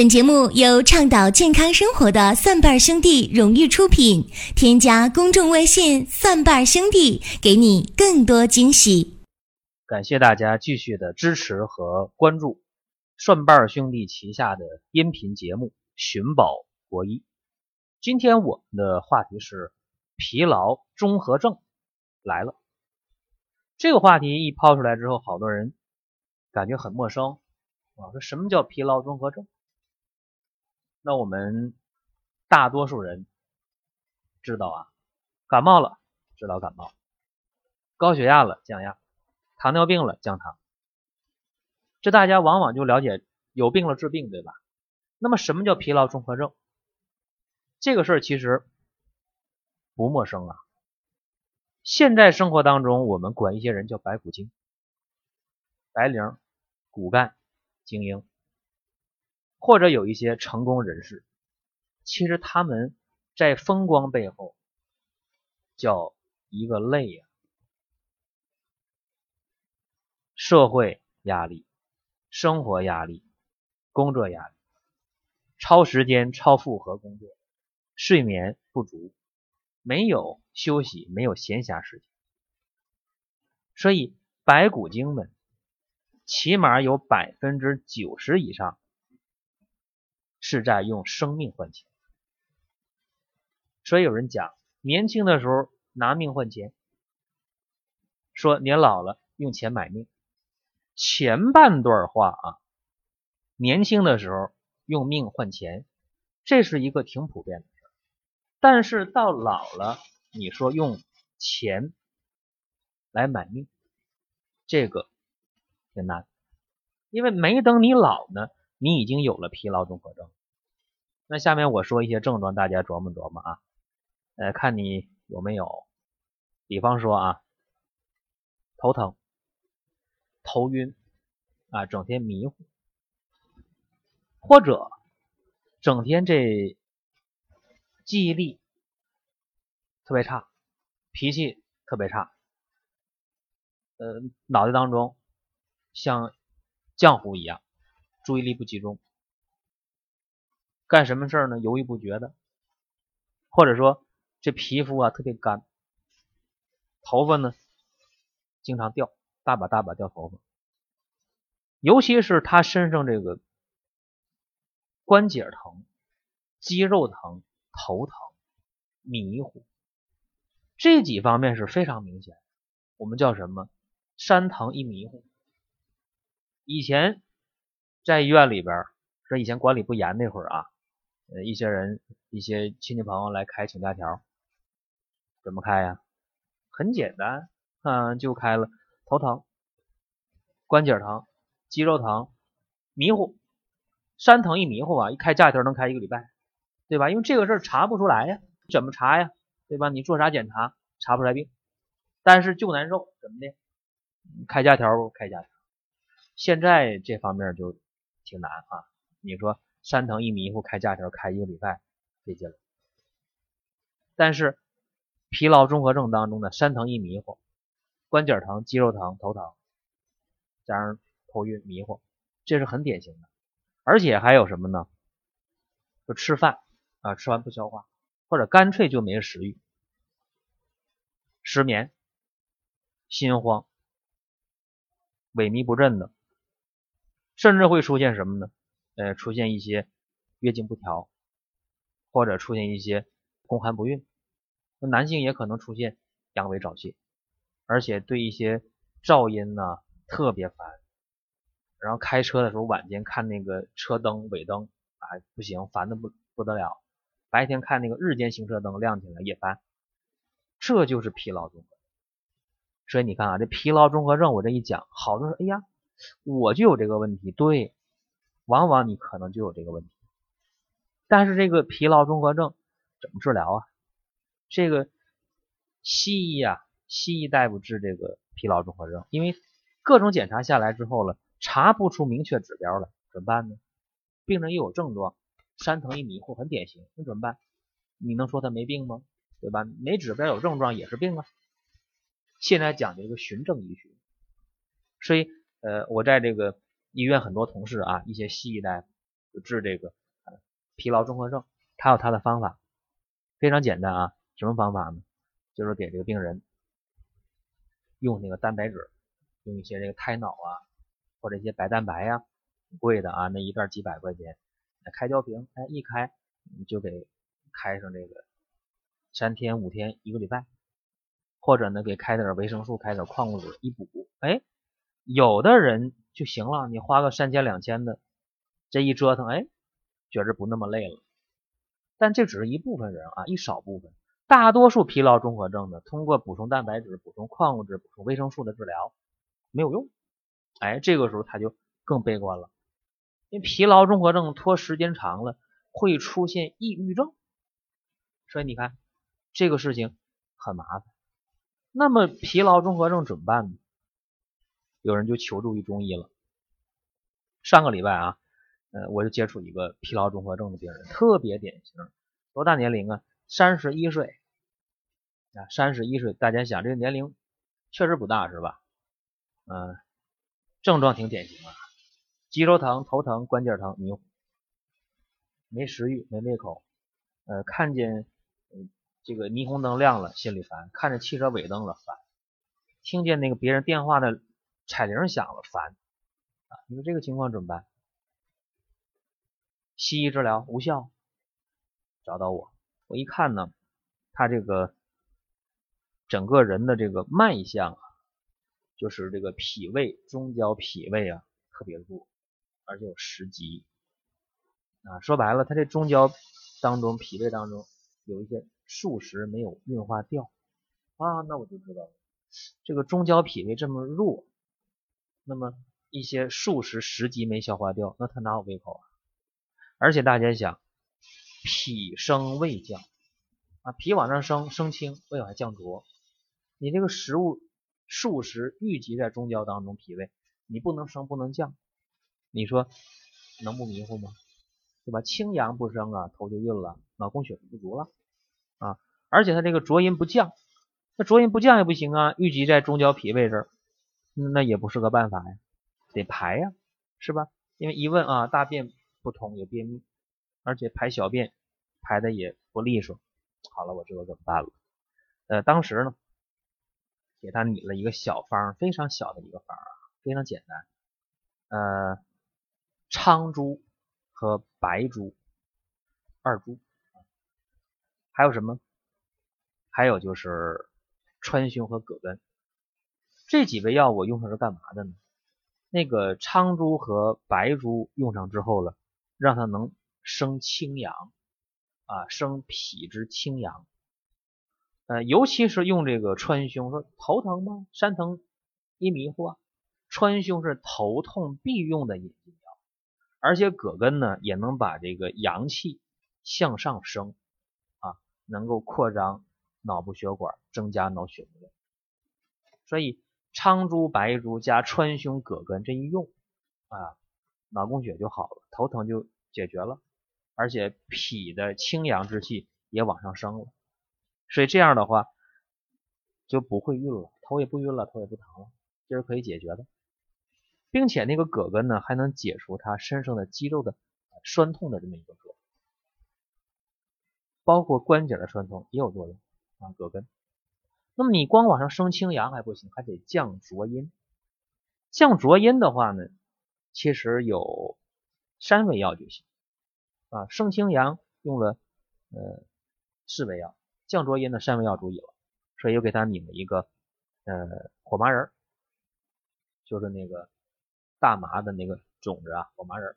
本节目由倡导健康生活的蒜瓣兄弟荣誉出品。添加公众微信“蒜瓣兄弟”，给你更多惊喜。感谢大家继续的支持和关注蒜瓣兄弟旗下的音频节目《寻宝国医》。今天我们的话题是疲劳综合症来了。这个话题一抛出来之后，好多人感觉很陌生啊，说什么叫疲劳综合症？那我们大多数人知道啊，感冒了知道感冒，高血压了降压，糖尿病了降糖，这大家往往就了解有病了治病，对吧？那么什么叫疲劳综合症？这个事儿其实不陌生啊。现在生活当中，我们管一些人叫白骨精、白领、骨干、精英。或者有一些成功人士，其实他们在风光背后叫一个累呀，社会压力、生活压力、工作压力、超时间、超负荷工作、睡眠不足、没有休息、没有闲暇时间，所以白骨精们起码有百分之九十以上。是在用生命换钱，所以有人讲，年轻的时候拿命换钱，说年老了用钱买命。前半段话啊，年轻的时候用命换钱，这是一个挺普遍的事。但是到老了，你说用钱来买命，这个挺难，因为没等你老呢。你已经有了疲劳综合症，那下面我说一些症状，大家琢磨琢磨啊，呃，看你有没有。比方说啊，头疼、头晕啊，整天迷糊，或者整天这记忆力特别差，脾气特别差，呃，脑袋当中像浆糊一样。注意力不集中，干什么事儿呢？犹豫不决的，或者说这皮肤啊特别干，头发呢经常掉，大把大把掉头发，尤其是他身上这个关节疼、肌肉疼、头疼、迷糊，这几方面是非常明显。我们叫什么？山疼一迷糊。以前。在医院里边，说以前管理不严那会儿啊，呃，一些人、一些亲戚朋友来开请假条，怎么开呀？很简单，嗯，就开了头疼、关节疼、肌肉疼、迷糊、山疼一迷糊啊，一开假条能开一个礼拜，对吧？因为这个事儿查不出来呀，怎么查呀？对吧？你做啥检查查不出来病，但是就难受，怎么的？开假条不开假条，现在这方面就。挺难啊！你说山疼一迷糊开假条开一个礼拜费劲了，但是疲劳综合症当中的山疼一迷糊、关节疼、肌肉疼、头疼，加上头晕迷糊，这是很典型的。而且还有什么呢？就吃饭啊，吃完不消化，或者干脆就没食欲、失眠、心慌、萎靡不振的。甚至会出现什么呢？呃，出现一些月经不调，或者出现一些宫寒不孕。那男性也可能出现阳痿早泄，而且对一些噪音呢特别烦。然后开车的时候晚间看那个车灯尾灯啊不行，烦的不不得了。白天看那个日间行车灯亮起来也烦。这就是疲劳综合。所以你看啊，这疲劳综合症我这一讲，好多人哎呀。我就有这个问题，对，往往你可能就有这个问题。但是这个疲劳综合症怎么治疗啊？这个西医啊，西医大夫治这个疲劳综合症，因为各种检查下来之后了，查不出明确指标了，怎么办呢？病人又有症状，山疼一迷糊，很典型，那怎么办？你能说他没病吗？对吧？没指标有症状也是病啊。现在讲究一个循证医学，所以。呃，我在这个医院很多同事啊，一些西医大夫就治这个疲劳综合症，他有他的方法，非常简单啊。什么方法呢？就是给这个病人用那个蛋白质，用一些这个胎脑啊，或者一些白蛋白呀，贵的啊，那一袋几百块钱，开胶瓶，哎，一开你就给开上这个三天五天一个礼拜，或者呢给开点维生素，开点矿物质一补，哎，有的人就行了，你花个三千两千的，这一折腾，哎，觉着不那么累了。但这只是一部分人啊，一少部分。大多数疲劳综合症的，通过补充蛋白质、补充矿物质、补充维生素的治疗没有用，哎，这个时候他就更悲观了，因为疲劳综合症拖时间长了会出现抑郁症，所以你看这个事情很麻烦。那么疲劳综合症怎么办呢？有人就求助于中医了。上个礼拜啊，呃，我就接触一个疲劳综合症的病人，特别典型，多大年龄啊？三十一岁。啊，三十一岁，大家想这个年龄确实不大，是吧？嗯，症状挺典型啊，肌肉疼、头疼、关节疼、迷糊，没食欲、没胃口，呃，看见这个霓虹灯亮了心里烦，看着汽车尾灯了烦，听见那个别人电话的彩铃响了烦，啊，你说这个情况怎么办？西医治疗无效，找到我，我一看呢，他这个。整个人的这个脉象啊，就是这个脾胃中焦脾胃啊特别弱，而且有食积啊。说白了，他这中焦当中脾胃当中有一些数食没有运化掉啊，那我就知道了，这个中焦脾胃这么弱，那么一些数食食积没消化掉，那他哪有胃口啊？而且大家想，脾升胃降啊，脾往上升升清，胃往下降浊。你这个食物数食郁积在中焦当中，脾胃你不能升不能降，你说能不迷糊吗？对吧？清阳不升啊，头就晕了，脑供血不足了啊，而且他这个浊阴不降，那浊阴不降也不行啊，郁积在中焦脾胃这儿，那也不是个办法呀，得排呀，是吧？因为一问啊，大便不通，有便秘，而且排小便排的也不利索，好了，我知道怎么办了。呃，当时呢。给他拟了一个小方，非常小的一个方啊，非常简单。呃，苍术和白术二株，还有什么？还有就是川芎和葛根这几味药，我用上是干嘛的呢？那个苍术和白术用上之后了，让它能生清阳啊，生脾之清阳。呃，尤其是用这个川芎，说头疼吗？山疼一迷糊啊。川芎是头痛必用的引经药，而且葛根呢也能把这个阳气向上升啊，能够扩张脑部血管，增加脑血流量。所以苍术、白术加川芎、葛根这一用啊，脑供血就好了，头疼就解决了，而且脾的清阳之气也往上升了。所以这样的话就不会晕了，头也不晕了，头也不疼了，这是可以解决的，并且那个葛根呢还能解除他身上的肌肉的酸痛的这么一个作用，包括关节的酸痛也有作用啊。葛根，那么你光往上升清阳还不行，还得降浊阴。降浊阴的话呢，其实有三味药就行啊。升清阳用了呃四味药。降浊阴的三味药注意了，所以又给他拧了一个呃火麻仁，就是那个大麻的那个种子啊，火麻仁，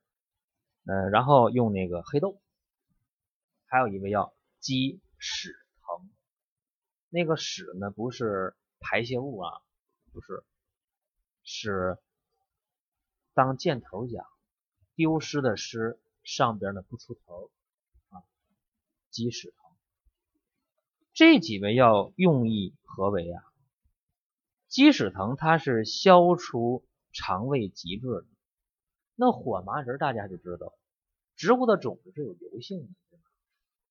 呃，然后用那个黑豆，还有一味药鸡屎，那个屎呢不是排泄物啊，不是，是当箭头讲，丢失的失上边呢不出头啊，鸡屎藤。这几味药用意何为啊？鸡屎藤它是消除肠胃积滞的，那火麻仁大家就知道，植物的种子是有油性的，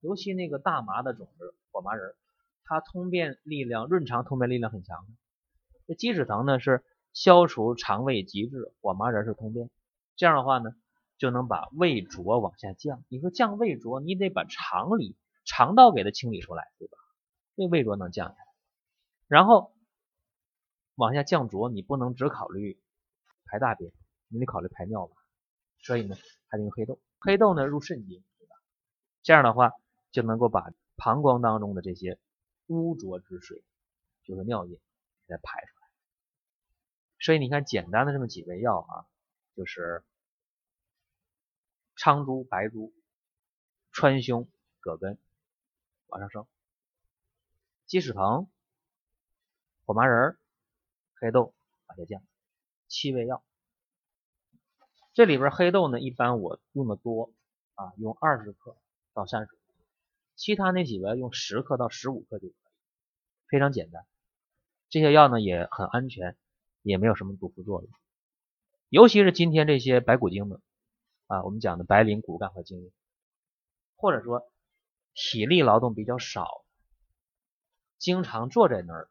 尤其那个大麻的种子火麻仁，它通便力量、润肠通便力量很强。这鸡屎藤呢是消除肠胃积滞，火麻仁是通便。这样的话呢，就能把胃浊往下降。你说降胃浊，你得把肠里肠道给它清理出来，对吧？这胃浊能降下来，然后往下降浊，你不能只考虑排大便，你得考虑排尿吧。所以呢，还得用黑豆。黑豆呢入肾经，对吧？这样的话就能够把膀胱当中的这些污浊之水，就是尿液，给它排出来。所以你看，简单的这么几味药啊，就是苍术、白术、川芎、葛根往上升，鸡屎藤、火麻仁、黑豆往下降，七味药。这里边黑豆呢，一般我用的多啊，用二十克到三十克，其他那几味用十克到十五克就可以，非常简单。这些药呢也很安全，也没有什么毒副作用。尤其是今天这些白骨精们啊，我们讲的白领骨干和精英，或者说体力劳动比较少，经常坐在那儿，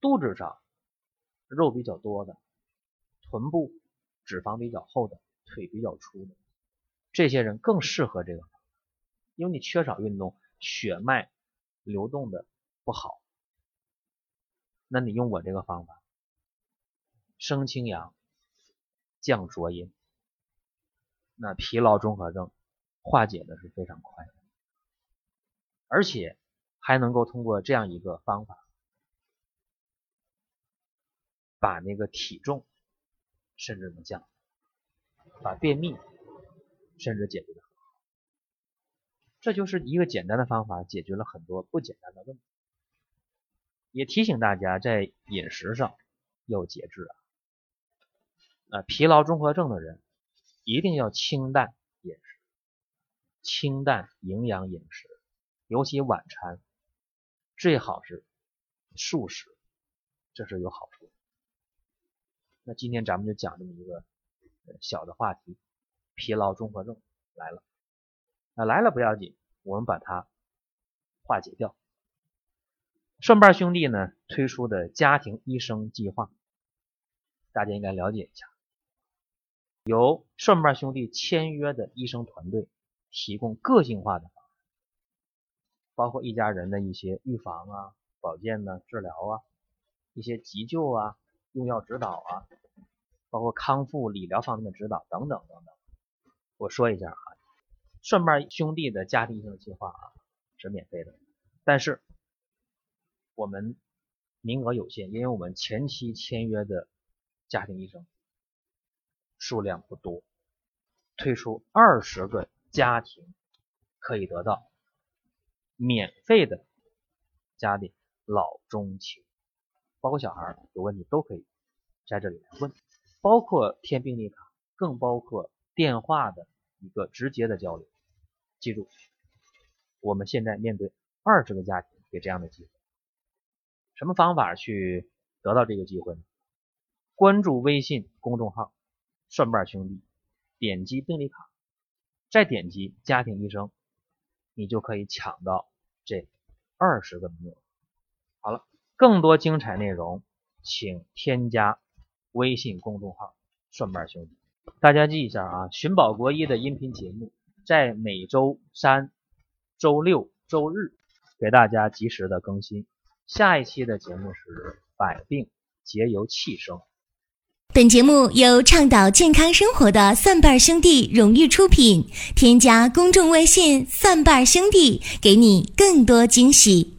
肚子上肉比较多的，臀部。脂肪比较厚的，腿比较粗的，这些人更适合这个，因为你缺少运动，血脉流动的不好。那你用我这个方法，升清阳，降浊阴，那疲劳综合症化解的是非常快的，而且还能够通过这样一个方法，把那个体重。甚至能降，把便秘甚至解决掉，这就是一个简单的方法，解决了很多不简单的问题。也提醒大家在饮食上要节制啊，啊，疲劳综合症的人一定要清淡饮食，清淡营养饮食，尤其晚餐最好是素食，这是有好处的。那今天咱们就讲这么一个小的话题，疲劳综合症来了，那来了不要紧，我们把它化解掉。顺瓣兄弟呢推出的家庭医生计划，大家应该了解一下，由顺瓣兄弟签约的医生团队提供个性化的，包括一家人的一些预防啊、保健呢、治疗啊、一些急救啊。用药指导啊，包括康复理疗方面的指导等等等等。我说一下啊，顺瓣兄弟的家庭医生计划啊是免费的，但是我们名额有限，因为我们前期签约的家庭医生数量不多，推出二十个家庭可以得到免费的家里老中青。包括小孩有问题都可以在这里来问，包括填病历卡，更包括电话的一个直接的交流。记住，我们现在面对二十个家庭给这样的机会，什么方法去得到这个机会呢？关注微信公众号“蒜瓣兄弟”，点击病历卡，再点击家庭医生，你就可以抢到这二十个名额。好了。更多精彩内容，请添加微信公众号“蒜瓣兄弟”。大家记一下啊，寻宝国医的音频节目在每周三、周六、周日给大家及时的更新。下一期的节目是“百病皆由气生”。本节目由倡导健康生活的蒜瓣兄弟荣誉出品。添加公众微信“蒜瓣兄弟”，给你更多惊喜。